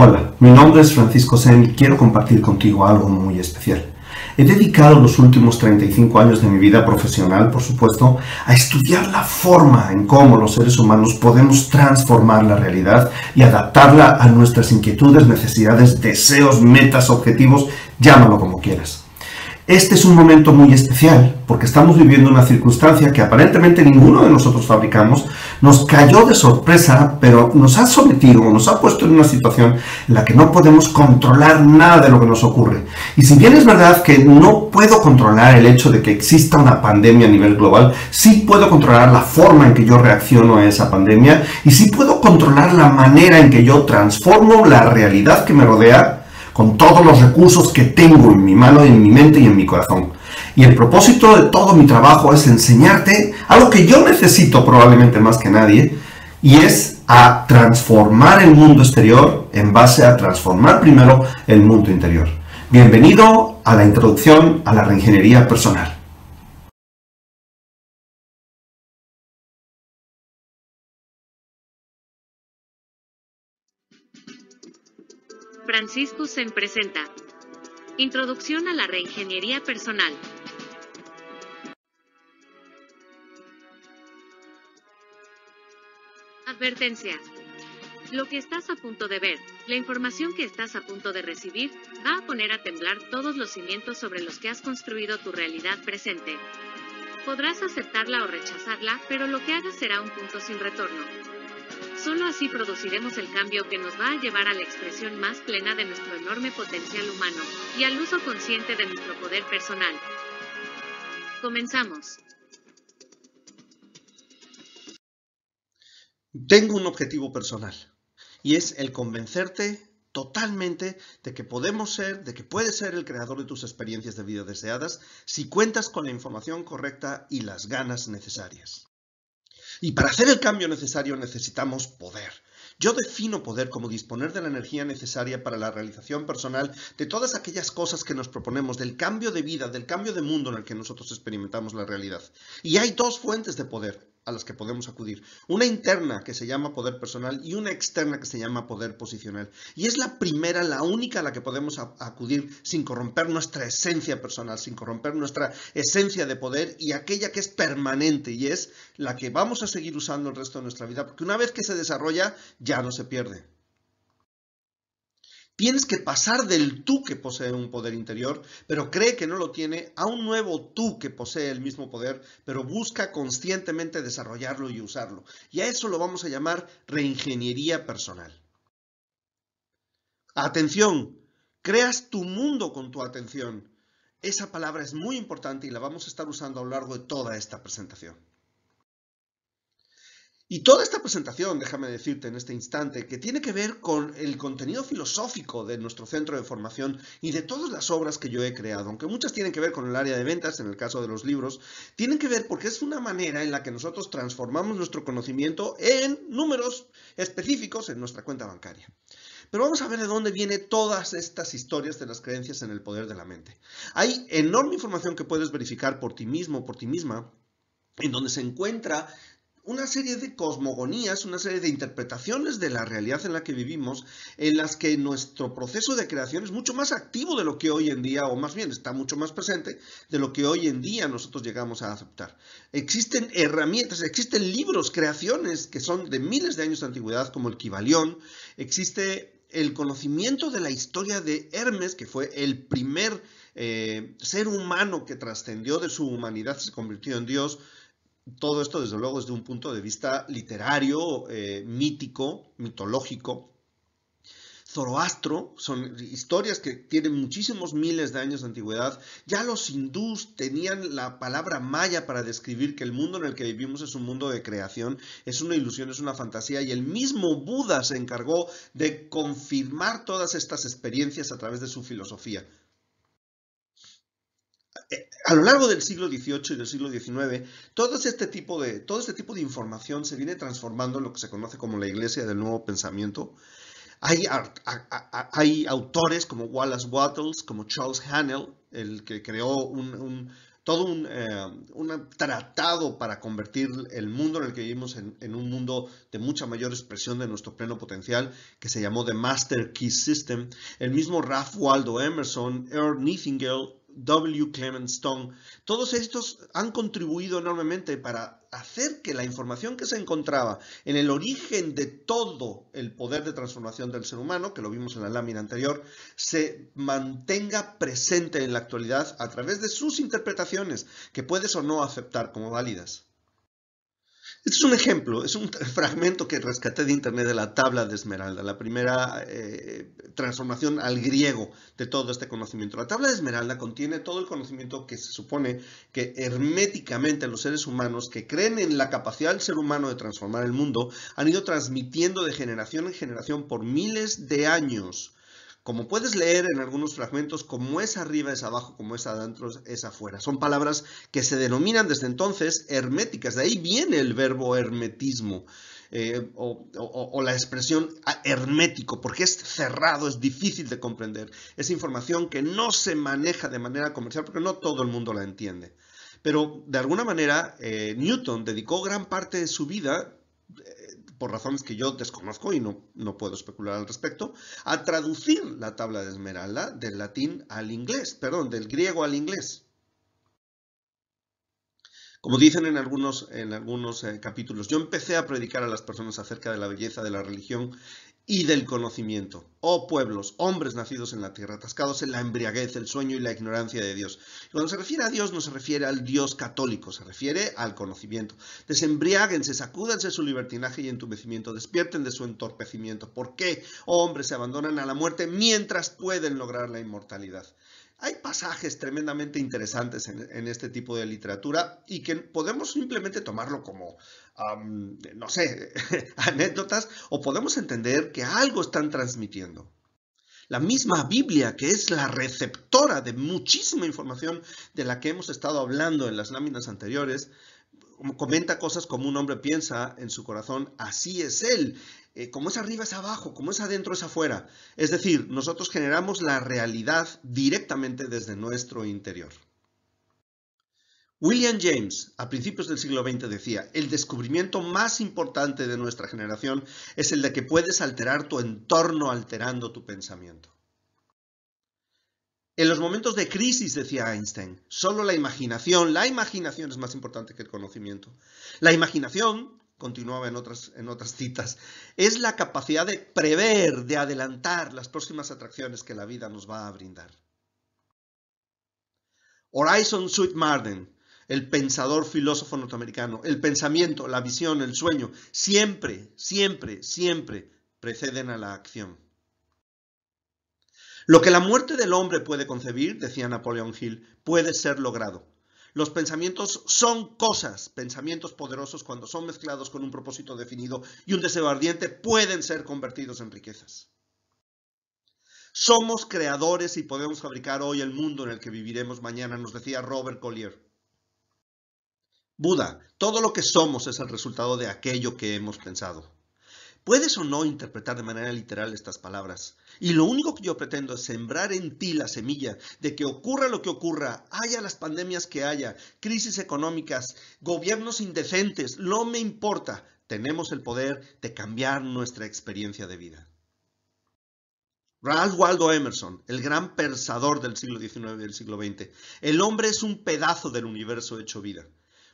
Hola, mi nombre es Francisco Sen y quiero compartir contigo algo muy especial. He dedicado los últimos 35 años de mi vida profesional, por supuesto, a estudiar la forma en cómo los seres humanos podemos transformar la realidad y adaptarla a nuestras inquietudes, necesidades, deseos, metas, objetivos, llámalo como quieras. Este es un momento muy especial porque estamos viviendo una circunstancia que aparentemente ninguno de nosotros fabricamos, nos cayó de sorpresa, pero nos ha sometido, nos ha puesto en una situación en la que no podemos controlar nada de lo que nos ocurre. Y si bien es verdad que no puedo controlar el hecho de que exista una pandemia a nivel global, sí puedo controlar la forma en que yo reacciono a esa pandemia y sí puedo controlar la manera en que yo transformo la realidad que me rodea con todos los recursos que tengo en mi mano, en mi mente y en mi corazón. Y el propósito de todo mi trabajo es enseñarte algo que yo necesito probablemente más que nadie, y es a transformar el mundo exterior en base a transformar primero el mundo interior. Bienvenido a la introducción a la reingeniería personal. Francisco Zen presenta. Introducción a la reingeniería personal. Advertencia. Lo que estás a punto de ver, la información que estás a punto de recibir, va a poner a temblar todos los cimientos sobre los que has construido tu realidad presente. Podrás aceptarla o rechazarla, pero lo que hagas será un punto sin retorno. Solo así produciremos el cambio que nos va a llevar a la expresión más plena de nuestro enorme potencial humano y al uso consciente de nuestro poder personal. Comenzamos. Tengo un objetivo personal y es el convencerte totalmente de que podemos ser, de que puedes ser el creador de tus experiencias de vida deseadas si cuentas con la información correcta y las ganas necesarias. Y para hacer el cambio necesario necesitamos poder. Yo defino poder como disponer de la energía necesaria para la realización personal de todas aquellas cosas que nos proponemos, del cambio de vida, del cambio de mundo en el que nosotros experimentamos la realidad. Y hay dos fuentes de poder a las que podemos acudir. Una interna que se llama poder personal y una externa que se llama poder posicional. Y es la primera, la única a la que podemos acudir sin corromper nuestra esencia personal, sin corromper nuestra esencia de poder y aquella que es permanente y es la que vamos a seguir usando el resto de nuestra vida, porque una vez que se desarrolla ya no se pierde. Tienes que pasar del tú que posee un poder interior, pero cree que no lo tiene, a un nuevo tú que posee el mismo poder, pero busca conscientemente desarrollarlo y usarlo. Y a eso lo vamos a llamar reingeniería personal. Atención, creas tu mundo con tu atención. Esa palabra es muy importante y la vamos a estar usando a lo largo de toda esta presentación. Y toda esta presentación, déjame decirte en este instante, que tiene que ver con el contenido filosófico de nuestro centro de formación y de todas las obras que yo he creado, aunque muchas tienen que ver con el área de ventas, en el caso de los libros, tienen que ver porque es una manera en la que nosotros transformamos nuestro conocimiento en números específicos en nuestra cuenta bancaria. Pero vamos a ver de dónde vienen todas estas historias de las creencias en el poder de la mente. Hay enorme información que puedes verificar por ti mismo, por ti misma, en donde se encuentra una serie de cosmogonías, una serie de interpretaciones de la realidad en la que vivimos, en las que nuestro proceso de creación es mucho más activo de lo que hoy en día, o más bien está mucho más presente de lo que hoy en día nosotros llegamos a aceptar. Existen herramientas, existen libros, creaciones que son de miles de años de antigüedad, como el Kibalión, existe el conocimiento de la historia de Hermes, que fue el primer eh, ser humano que trascendió de su humanidad, se convirtió en Dios, todo esto, desde luego, desde un punto de vista literario, eh, mítico, mitológico. Zoroastro son historias que tienen muchísimos miles de años de antigüedad. Ya los hindús tenían la palabra maya para describir que el mundo en el que vivimos es un mundo de creación, es una ilusión, es una fantasía, y el mismo Buda se encargó de confirmar todas estas experiencias a través de su filosofía a lo largo del siglo XVIII y del siglo XIX, todo este, tipo de, todo este tipo de información se viene transformando en lo que se conoce como la Iglesia del Nuevo Pensamiento. Hay, autores como Wallace Wattles, como Charles Hannell, el que creó un, todo un, eh, tratado para convertir el mundo en el que vivimos en, un mundo de mucha mayor expresión de nuestro pleno potencial, que se llamó The Master Key System. El mismo Ralph Waldo Emerson, Earl Nightingale, W. Clement Stone, todos estos han contribuido enormemente para hacer que la información que se encontraba en el origen de todo el poder de transformación del ser humano, que lo vimos en la lámina anterior, se mantenga presente en la actualidad a través de sus interpretaciones, que puedes o no aceptar como válidas. Este es un ejemplo, es un fragmento que rescaté de internet de la tabla de Esmeralda, la primera eh, transformación al griego de todo este conocimiento. La tabla de Esmeralda contiene todo el conocimiento que se supone que herméticamente los seres humanos que creen en la capacidad del ser humano de transformar el mundo han ido transmitiendo de generación en generación por miles de años como puedes leer en algunos fragmentos, como es arriba es abajo, como es adentro es afuera. Son palabras que se denominan desde entonces herméticas. De ahí viene el verbo hermetismo. Eh, o, la expresión hermético, porque es cerrado, es difícil de comprender. Es información que no se maneja de manera comercial porque no todo el mundo la entiende. Pero de alguna manera, eh, Newton dedicó gran parte de su vida por razones que yo desconozco y no, no puedo especular al respecto, a traducir la tabla de Esmeralda del latín al inglés, perdón, del griego al inglés. Como dicen en algunos, en algunos eh, capítulos, yo empecé a predicar a las personas acerca de la belleza de la religión y del conocimiento. Oh pueblos, hombres nacidos en la tierra, atascados en la embriaguez, el sueño y la ignorancia de Dios. Cuando se refiere a Dios no se refiere al Dios católico, se refiere al conocimiento. Desembriáguense, sacúdanse su libertinaje y entumecimiento, despierten de su entorpecimiento. ¿Por qué, oh hombres, se abandonan a la muerte mientras pueden lograr la inmortalidad? Hay pasajes tremendamente interesantes en, este tipo de literatura y que podemos simplemente tomarlo como, no sé, anécdotas o podemos entender que algo están transmitiendo. La misma Biblia, que es la receptora de muchísima información de la que hemos estado hablando en las láminas anteriores, comenta cosas como un hombre piensa en su corazón, así es él. Eh, como es arriba es abajo, como es adentro es afuera. Es decir, nosotros generamos la realidad directamente desde nuestro interior. William James, a principios del siglo XX, decía, el descubrimiento más importante de nuestra generación es el de que puedes alterar tu entorno alterando tu pensamiento. En los momentos de crisis, decía Einstein, solo la imaginación, la imaginación es más importante que el conocimiento. La imaginación, continuaba en otras, citas, es la capacidad de prever, de adelantar las próximas atracciones que la vida nos va a brindar. Horizon Marden, el pensador filósofo norteamericano, el pensamiento, la visión, el sueño, siempre, siempre, siempre preceden a la acción. Lo que la muerte del hombre puede concebir, decía Napoleón Hill, puede ser logrado. Los pensamientos son cosas, pensamientos poderosos cuando son mezclados con un propósito definido y un deseo ardiente pueden ser convertidos en riquezas. Somos creadores y podemos fabricar hoy el mundo en el que viviremos mañana, nos decía Robert Collier. Buda, todo lo que somos es el resultado de aquello que hemos pensado. Puedes o no interpretar de manera literal estas palabras. Y lo único que yo pretendo es sembrar en ti la semilla de que ocurra lo que ocurra, haya las pandemias que haya, crisis económicas, gobiernos indecentes, no me importa. Tenemos el poder de cambiar nuestra experiencia de vida. Ralph Waldo Emerson, el gran pensador del siglo XIX y del siglo XX. El hombre es un pedazo del universo hecho vida.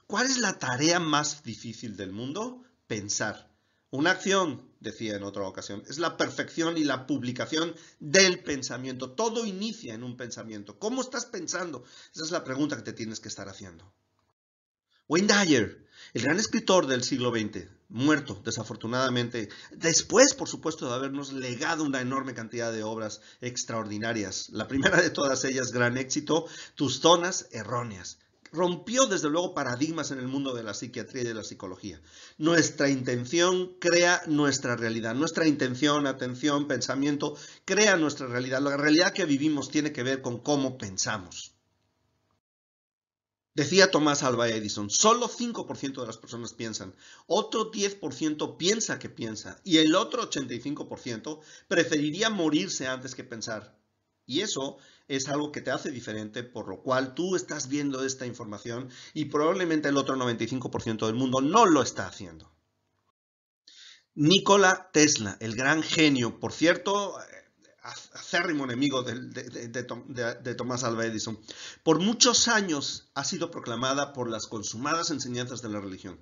¿Cuál es la tarea más difícil del mundo? Pensar. Una acción, decía en otra ocasión, es la perfección y la publicación del pensamiento. Todo inicia en un pensamiento. ¿Cómo estás pensando? Esa es la pregunta que te tienes que estar haciendo. Wayne Dyer, el gran escritor del siglo XX, muerto desafortunadamente, después por supuesto de habernos legado una enorme cantidad de obras extraordinarias. La primera de todas ellas, gran éxito, Tus zonas erróneas rompió desde luego paradigmas en el mundo de la psiquiatría y de la psicología. Nuestra intención crea nuestra realidad. Nuestra intención, atención, pensamiento, crea nuestra realidad. La realidad que vivimos tiene que ver con cómo pensamos. Decía Tomás Alva Edison, solo 5% de las personas piensan, otro 10% piensa que piensa y el otro 85% preferiría morirse antes que pensar. Y eso es algo que te hace diferente, por lo cual tú estás viendo esta información y probablemente el otro 95% del mundo no lo está haciendo. Nikola Tesla, el gran genio, por cierto, acérrimo enemigo de, de, Tomás Alva Edison, por muchos años ha sido proclamada por las consumadas enseñanzas de la religión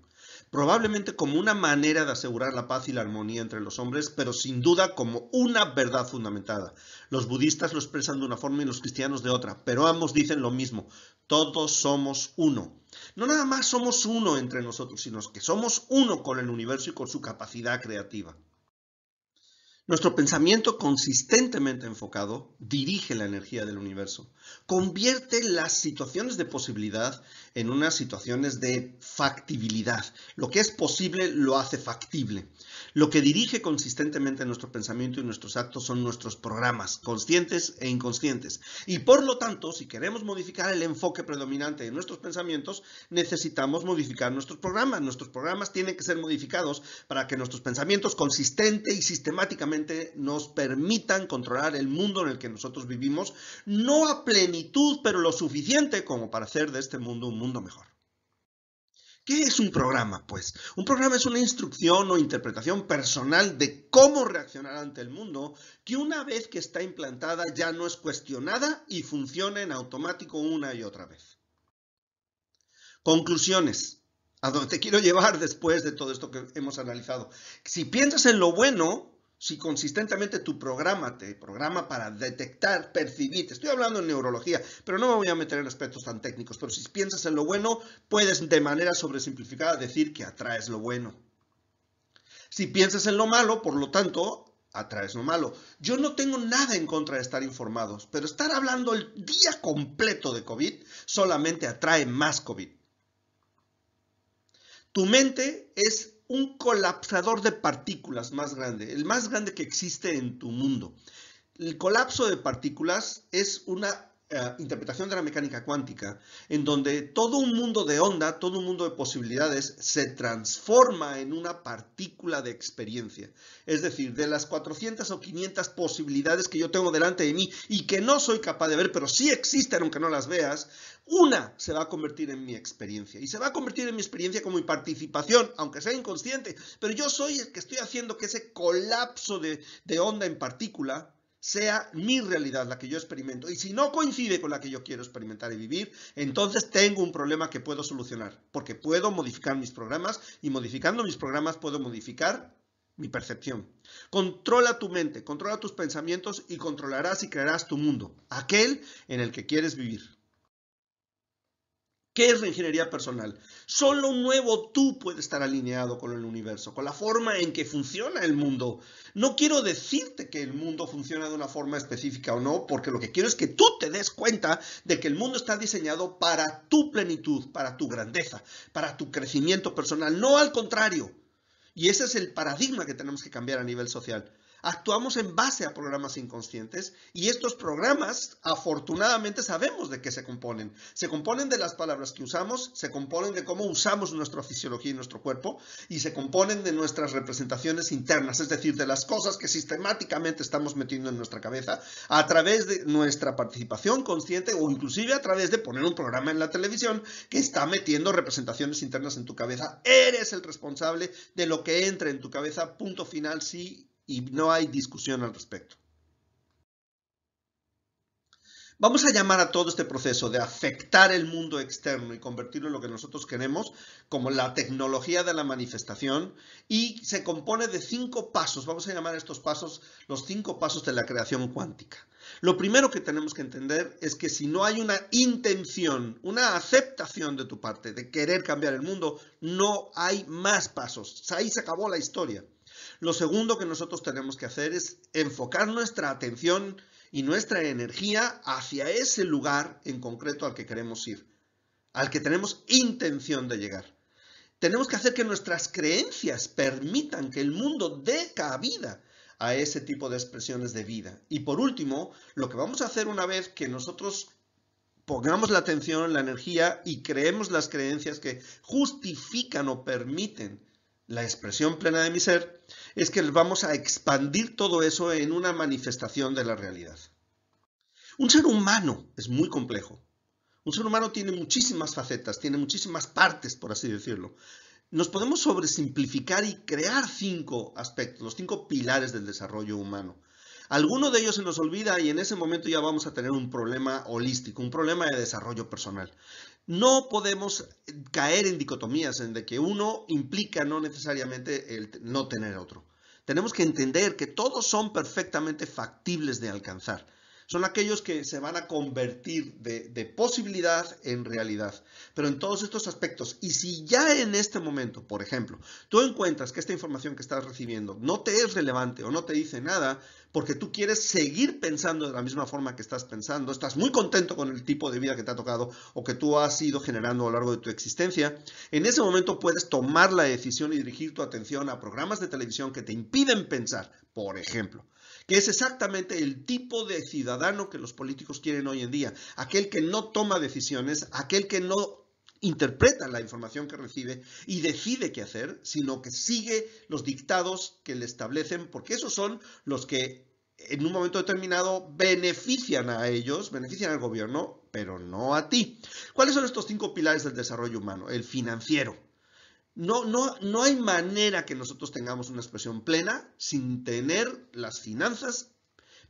probablemente como una manera de asegurar la paz y la armonía entre los hombres, pero sin duda como una verdad fundamentada. Los budistas lo expresan de una forma y los cristianos de otra, pero ambos dicen lo mismo, todos somos uno. No nada más somos uno entre nosotros, sino que somos uno con el universo y con su capacidad creativa. Nuestro pensamiento consistentemente enfocado dirige la energía del universo, convierte las situaciones de posibilidad en unas situaciones de factibilidad. Lo que es posible lo hace factible. Lo que dirige consistentemente nuestro pensamiento y nuestros actos son nuestros programas, conscientes e inconscientes. Y por lo tanto, si queremos modificar el enfoque predominante de nuestros pensamientos, necesitamos modificar nuestros programas. Nuestros programas tienen que ser modificados para que nuestros pensamientos consistente y sistemáticamente nos permitan controlar el mundo en el que nosotros vivimos, no a plenitud, pero lo suficiente como para hacer de este mundo un mundo mejor. ¿Qué es un programa? Pues un programa es una instrucción o interpretación personal de cómo reaccionar ante el mundo que una vez que está implantada ya no es cuestionada y funciona en automático una y otra vez. Conclusiones. A donde te quiero llevar después de todo esto que hemos analizado. Si piensas en lo bueno, si consistentemente tu programa te programa para detectar, percibir, estoy hablando en neurología, pero no me voy a meter en aspectos tan técnicos, pero si piensas en lo bueno, puedes de manera sobresimplificada decir que atraes lo bueno. Si piensas en lo malo, por lo tanto, atraes lo malo. Yo no tengo nada en contra de estar informados, pero estar hablando el día completo de COVID solamente atrae más COVID. Tu mente es un colapsador de partículas más grande, el más grande que existe en tu mundo. El colapso de partículas es una eh, interpretación de la mecánica cuántica, en donde todo un mundo de onda, todo un mundo de posibilidades se transforma en una partícula de experiencia. Es decir, de las 400 o 500 posibilidades que yo tengo delante de mí y que no soy capaz de ver, pero sí existen aunque no las veas, una se va a convertir en mi experiencia. Y se va a convertir en mi experiencia como mi participación, aunque sea inconsciente, pero yo soy el que estoy haciendo que ese colapso de, de onda en partícula sea mi realidad, la que yo experimento. Y si no coincide con la que yo quiero experimentar y vivir, entonces tengo un problema que puedo solucionar, porque puedo modificar mis programas y modificando mis programas puedo modificar mi percepción. Controla tu mente, controla tus pensamientos y controlarás y crearás tu mundo, aquel en el que quieres vivir. ¿Qué es la ingeniería personal? Solo un nuevo tú puede estar alineado con el universo, con la forma en que funciona el mundo. No quiero decirte que el mundo funciona de una forma específica o no, porque lo que quiero es que tú te des cuenta de que el mundo está diseñado para tu plenitud, para tu grandeza, para tu crecimiento personal, no al contrario. Y ese es el paradigma que tenemos que cambiar a nivel social actuamos en base a programas inconscientes y estos programas afortunadamente sabemos de qué se componen. Se componen de las palabras que usamos, se componen de cómo usamos nuestra fisiología y nuestro cuerpo y se componen de nuestras representaciones internas, es decir, de las cosas que sistemáticamente estamos metiendo en nuestra cabeza a través de nuestra participación consciente o inclusive a través de poner un programa en la televisión que está metiendo representaciones internas en tu cabeza. Eres el responsable de lo que entra en tu cabeza, punto final, sí y no hay discusión al respecto. Vamos a llamar a todo este proceso de afectar el mundo externo y convertirlo en lo que nosotros queremos como la tecnología de la manifestación y se compone de cinco pasos. Vamos a llamar a estos pasos los cinco pasos de la creación cuántica. Lo primero que tenemos que entender es que si no hay una intención, una aceptación de tu parte de querer cambiar el mundo, no hay más pasos. Ahí se acabó la historia. Lo segundo que nosotros tenemos que hacer es enfocar nuestra atención y nuestra energía hacia ese lugar en concreto al que queremos ir, al que tenemos intención de llegar. Tenemos que hacer que nuestras creencias permitan que el mundo dé cabida a ese tipo de expresiones de vida. Y por último, lo que vamos a hacer una vez que nosotros pongamos la atención, la energía y creemos las creencias que justifican o permiten la expresión plena de mi ser, es que vamos a expandir todo eso en una manifestación de la realidad. Un ser humano es muy complejo. Un ser humano tiene muchísimas facetas, tiene muchísimas partes, por así decirlo. Nos podemos sobresimplificar y crear cinco aspectos, los cinco pilares del desarrollo humano. Alguno de ellos se nos olvida y en ese momento ya vamos a tener un problema holístico, un problema de desarrollo personal. No podemos caer en dicotomías en de que uno implica no necesariamente el no tener otro. Tenemos que entender que todos son perfectamente factibles de alcanzar son aquellos que se van a convertir de, posibilidad en realidad. Pero en todos estos aspectos, y si ya en este momento, por ejemplo, tú encuentras que esta información que estás recibiendo no te es relevante o no te dice nada, porque tú quieres seguir pensando de la misma forma que estás pensando, estás muy contento con el tipo de vida que te ha tocado o que tú has ido generando a lo largo de tu existencia, en ese momento puedes tomar la decisión y dirigir tu atención a programas de televisión que te impiden pensar, por ejemplo que es exactamente el tipo de ciudadano que los políticos quieren hoy en día, aquel que no toma decisiones, aquel que no interpreta la información que recibe y decide qué hacer, sino que sigue los dictados que le establecen, porque esos son los que en un momento determinado benefician a ellos, benefician al gobierno, pero no a ti. ¿Cuáles son estos cinco pilares del desarrollo humano? El financiero, no, no, no hay manera que nosotros tengamos una expresión plena sin tener las finanzas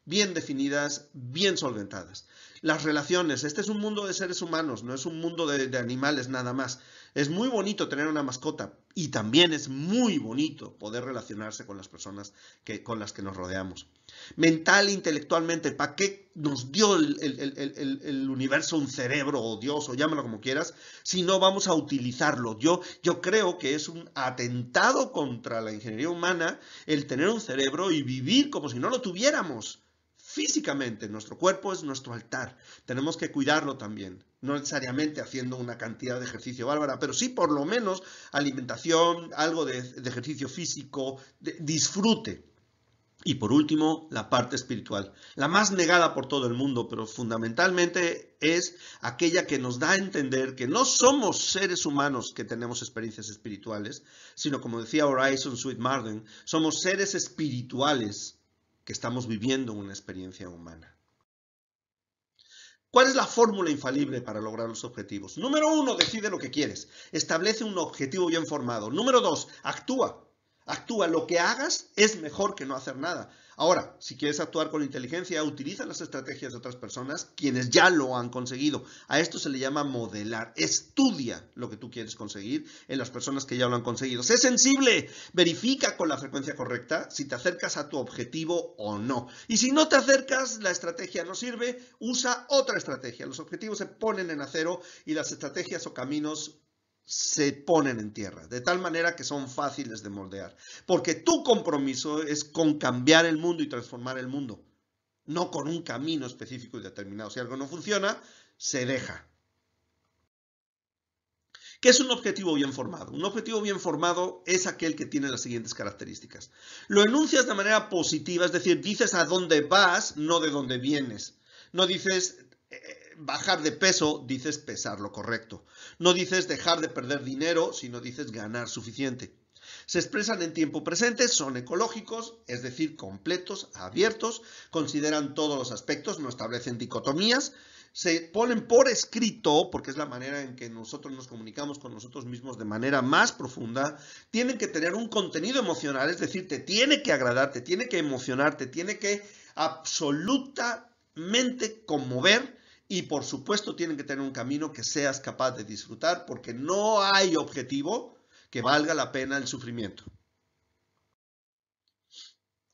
bien definidas, bien solventadas. Las relaciones, este es un mundo de seres humanos, no es un mundo de, animales nada más. Es muy bonito tener una mascota y también es muy bonito poder relacionarse con las personas que, con las que nos rodeamos. Mental, intelectualmente, ¿para qué nos dio el, el, universo un cerebro o Dios o llámalo como quieras si no vamos a utilizarlo? Yo, yo creo que es un atentado contra la ingeniería humana el tener un cerebro y vivir como si no lo tuviéramos físicamente. Nuestro cuerpo es nuestro altar. Tenemos que cuidarlo también. No necesariamente haciendo una cantidad de ejercicio bárbara, pero sí por lo menos alimentación, algo de, ejercicio físico, disfrute. Y por último, la parte espiritual, la más negada por todo el mundo, pero fundamentalmente es aquella que nos da a entender que no somos seres humanos que tenemos experiencias espirituales, sino como decía Horizon Sweet Marden, somos seres espirituales que estamos viviendo una experiencia humana. ¿Cuál es la fórmula infalible para lograr los objetivos? Número uno, decide lo que quieres. Establece un objetivo bien formado. Número dos, actúa. Actúa. Lo que hagas es mejor que no hacer nada. Ahora, si quieres actuar con inteligencia, utiliza las estrategias de otras personas, quienes ya lo han conseguido. A esto se le llama modelar. Estudia lo que tú quieres conseguir en las personas que ya lo han conseguido. Sé sensible, verifica con la frecuencia correcta si te acercas a tu objetivo o no. Y si no te acercas, la estrategia no sirve, usa otra estrategia. Los objetivos se ponen en acero y las estrategias o caminos se ponen en tierra, de tal manera que son fáciles de moldear. Porque tu compromiso es con cambiar el mundo y transformar el mundo, no con un camino específico y determinado. Si algo no funciona, se deja. ¿Qué es un objetivo bien formado? Un objetivo bien formado es aquel que tiene las siguientes características. Lo enuncias de manera positiva, es decir, dices a dónde vas, no de dónde vienes. No dices eh, bajar de peso, dices pesar lo correcto. No dices dejar de perder dinero, sino dices ganar suficiente. Se expresan en tiempo presente, son ecológicos, es decir, completos, abiertos, consideran todos los aspectos, no establecen dicotomías, se ponen por escrito, porque es la manera en que nosotros nos comunicamos con nosotros mismos de manera más profunda, tienen que tener un contenido emocional, es decir, te tiene que agradar, te tiene que emocionar, te tiene que absolutamente conmover y por supuesto tienen que tener un camino que seas capaz de disfrutar porque no hay objetivo que valga la pena el sufrimiento.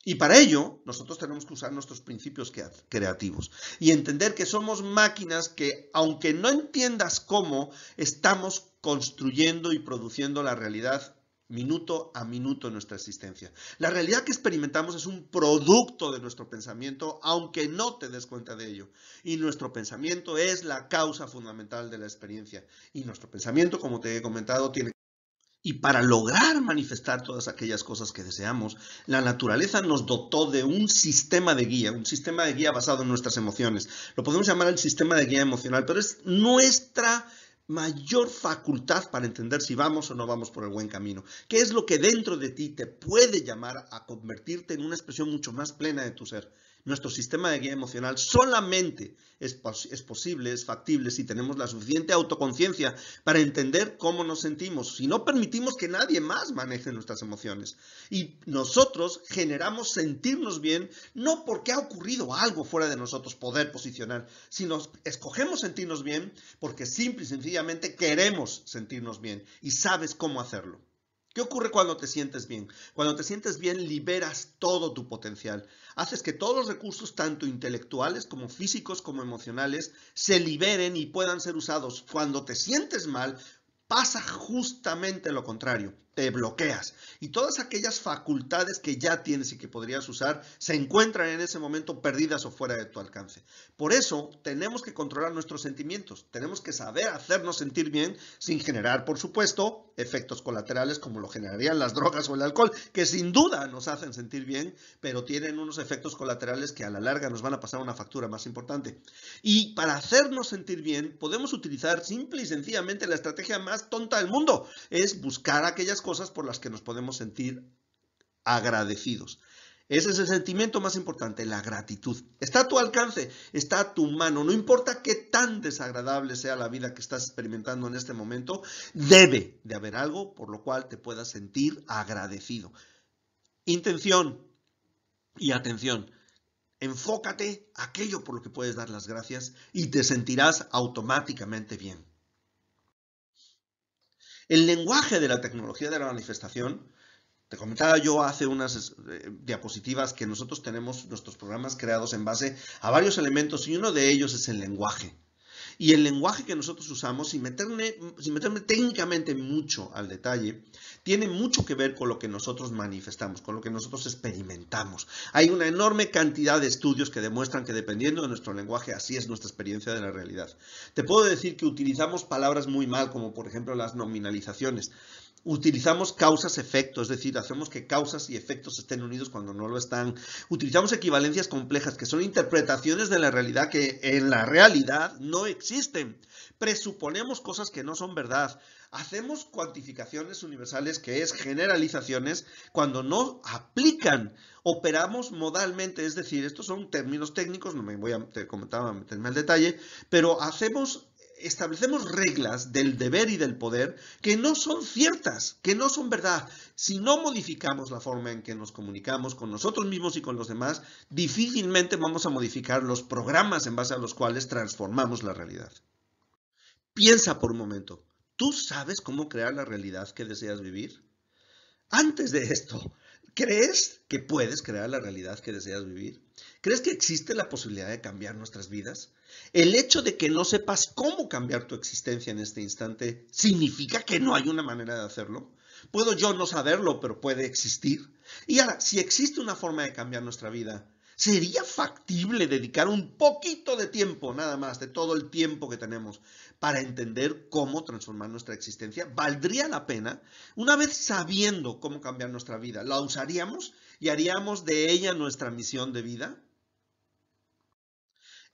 Y para ello, nosotros tenemos que usar nuestros principios creativos y entender que somos máquinas que, aunque no entiendas cómo, estamos construyendo y produciendo la realidad minuto a minuto nuestra existencia. La realidad que experimentamos es un producto de nuestro pensamiento, aunque no te des cuenta de ello. Y nuestro pensamiento es la causa fundamental de la experiencia. Y nuestro pensamiento, como te he comentado, tiene... Y para lograr manifestar todas aquellas cosas que deseamos, la naturaleza nos dotó de un sistema de guía, un sistema de guía basado en nuestras emociones. Lo podemos llamar el sistema de guía emocional, pero es nuestra mayor facultad para entender si vamos o no vamos por el buen camino. ¿Qué es lo que dentro de ti te puede llamar a convertirte en una expresión mucho más plena de tu ser? Nuestro sistema de guía emocional solamente es, posible, es factible si tenemos la suficiente autoconciencia para entender cómo nos sentimos, si no permitimos que nadie más maneje nuestras emociones. Y nosotros generamos sentirnos bien no porque ha ocurrido algo fuera de nosotros poder posicionar, sino escogemos sentirnos bien porque simple y sencillamente queremos sentirnos bien y sabes cómo hacerlo. ¿Qué ocurre cuando te sientes bien? Cuando te sientes bien liberas todo tu potencial. Haces que todos los recursos, tanto intelectuales como físicos como emocionales, se liberen y puedan ser usados. Cuando te sientes mal, pasa justamente lo contrario te bloqueas. Y todas aquellas facultades que ya tienes y que podrías usar se encuentran en ese momento perdidas o fuera de tu alcance. Por eso tenemos que controlar nuestros sentimientos. Tenemos que saber hacernos sentir bien sin generar, por supuesto, efectos colaterales como lo generarían las drogas o el alcohol, que sin duda nos hacen sentir bien, pero tienen unos efectos colaterales que a la larga nos van a pasar una factura más importante. Y para hacernos sentir bien, podemos utilizar simple y sencillamente la estrategia más tonta del mundo, es buscar aquellas cosas por las que nos podemos sentir agradecidos. Ese es el sentimiento más importante, la gratitud. Está a tu alcance, está a tu mano. No importa qué tan desagradable sea la vida que estás experimentando en este momento, debe de haber algo por lo cual te puedas sentir agradecido. Intención y atención. Enfócate aquello por lo que puedes dar las gracias y te sentirás automáticamente bien. El lenguaje de la tecnología de la manifestación, te comentaba yo hace unas eh, diapositivas que nosotros tenemos nuestros programas creados en base a varios elementos y uno de ellos es el lenguaje. Y el lenguaje que nosotros usamos, sin meterme, sin meterme técnicamente mucho al detalle, tiene mucho que ver con lo que nosotros manifestamos, con lo que nosotros experimentamos. Hay una enorme cantidad de estudios que demuestran que dependiendo de nuestro lenguaje, así es nuestra experiencia de la realidad. Te puedo decir que utilizamos palabras muy mal, como por ejemplo las nominalizaciones utilizamos causas-efectos, es decir, hacemos que causas y efectos estén unidos cuando no lo están. Utilizamos equivalencias complejas, que son interpretaciones de la realidad que en la realidad no existen. Presuponemos cosas que no son verdad. Hacemos cuantificaciones universales, que es generalizaciones, cuando no aplican. Operamos modalmente, es decir, estos son términos técnicos, no me voy a comentar, meterme al detalle, pero hacemos establecemos reglas del deber y del poder que no son ciertas, que no son verdad. Si no modificamos la forma en que nos comunicamos con nosotros mismos y con los demás, difícilmente vamos a modificar los programas en base a los cuales transformamos la realidad. Piensa por un momento, ¿tú sabes cómo crear la realidad que deseas vivir? Antes de esto, ¿crees que puedes crear la realidad que deseas vivir? ¿Crees que existe la posibilidad de cambiar nuestras vidas? El hecho de que no sepas cómo cambiar tu existencia en este instante, ¿significa que no hay una manera de hacerlo? Puedo yo no saberlo, pero puede existir. Y ahora, si existe una forma de cambiar nuestra vida, ¿sería factible dedicar un poquito de tiempo, nada más, de todo el tiempo que tenemos, para entender cómo transformar nuestra existencia? ¿Valdría la pena? Una vez sabiendo cómo cambiar nuestra vida, ¿la usaríamos y haríamos de ella nuestra misión de vida?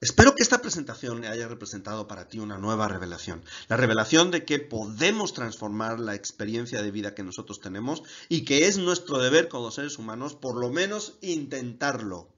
Espero que esta presentación haya representado para ti una nueva revelación. La revelación de que podemos transformar la experiencia de vida que nosotros tenemos y que es nuestro deber como seres humanos por lo menos intentarlo.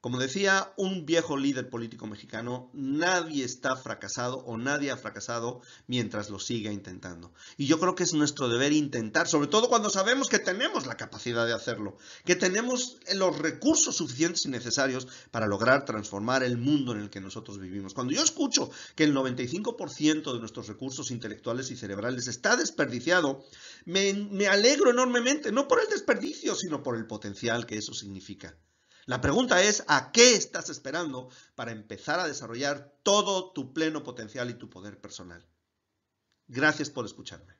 Como decía un viejo líder político mexicano, nadie está fracasado o nadie ha fracasado mientras lo siga intentando. Y yo creo que es nuestro deber intentar, sobre todo cuando sabemos que tenemos la capacidad de hacerlo, que tenemos los recursos suficientes y necesarios para lograr transformar el mundo en el que nosotros vivimos. Cuando yo escucho que el 95% de nuestros recursos intelectuales y cerebrales está desperdiciado, me, me alegro enormemente, no por el desperdicio, sino por el potencial que eso significa. La pregunta es, ¿a qué estás esperando para empezar a desarrollar todo tu pleno potencial y tu poder personal? Gracias por escucharme.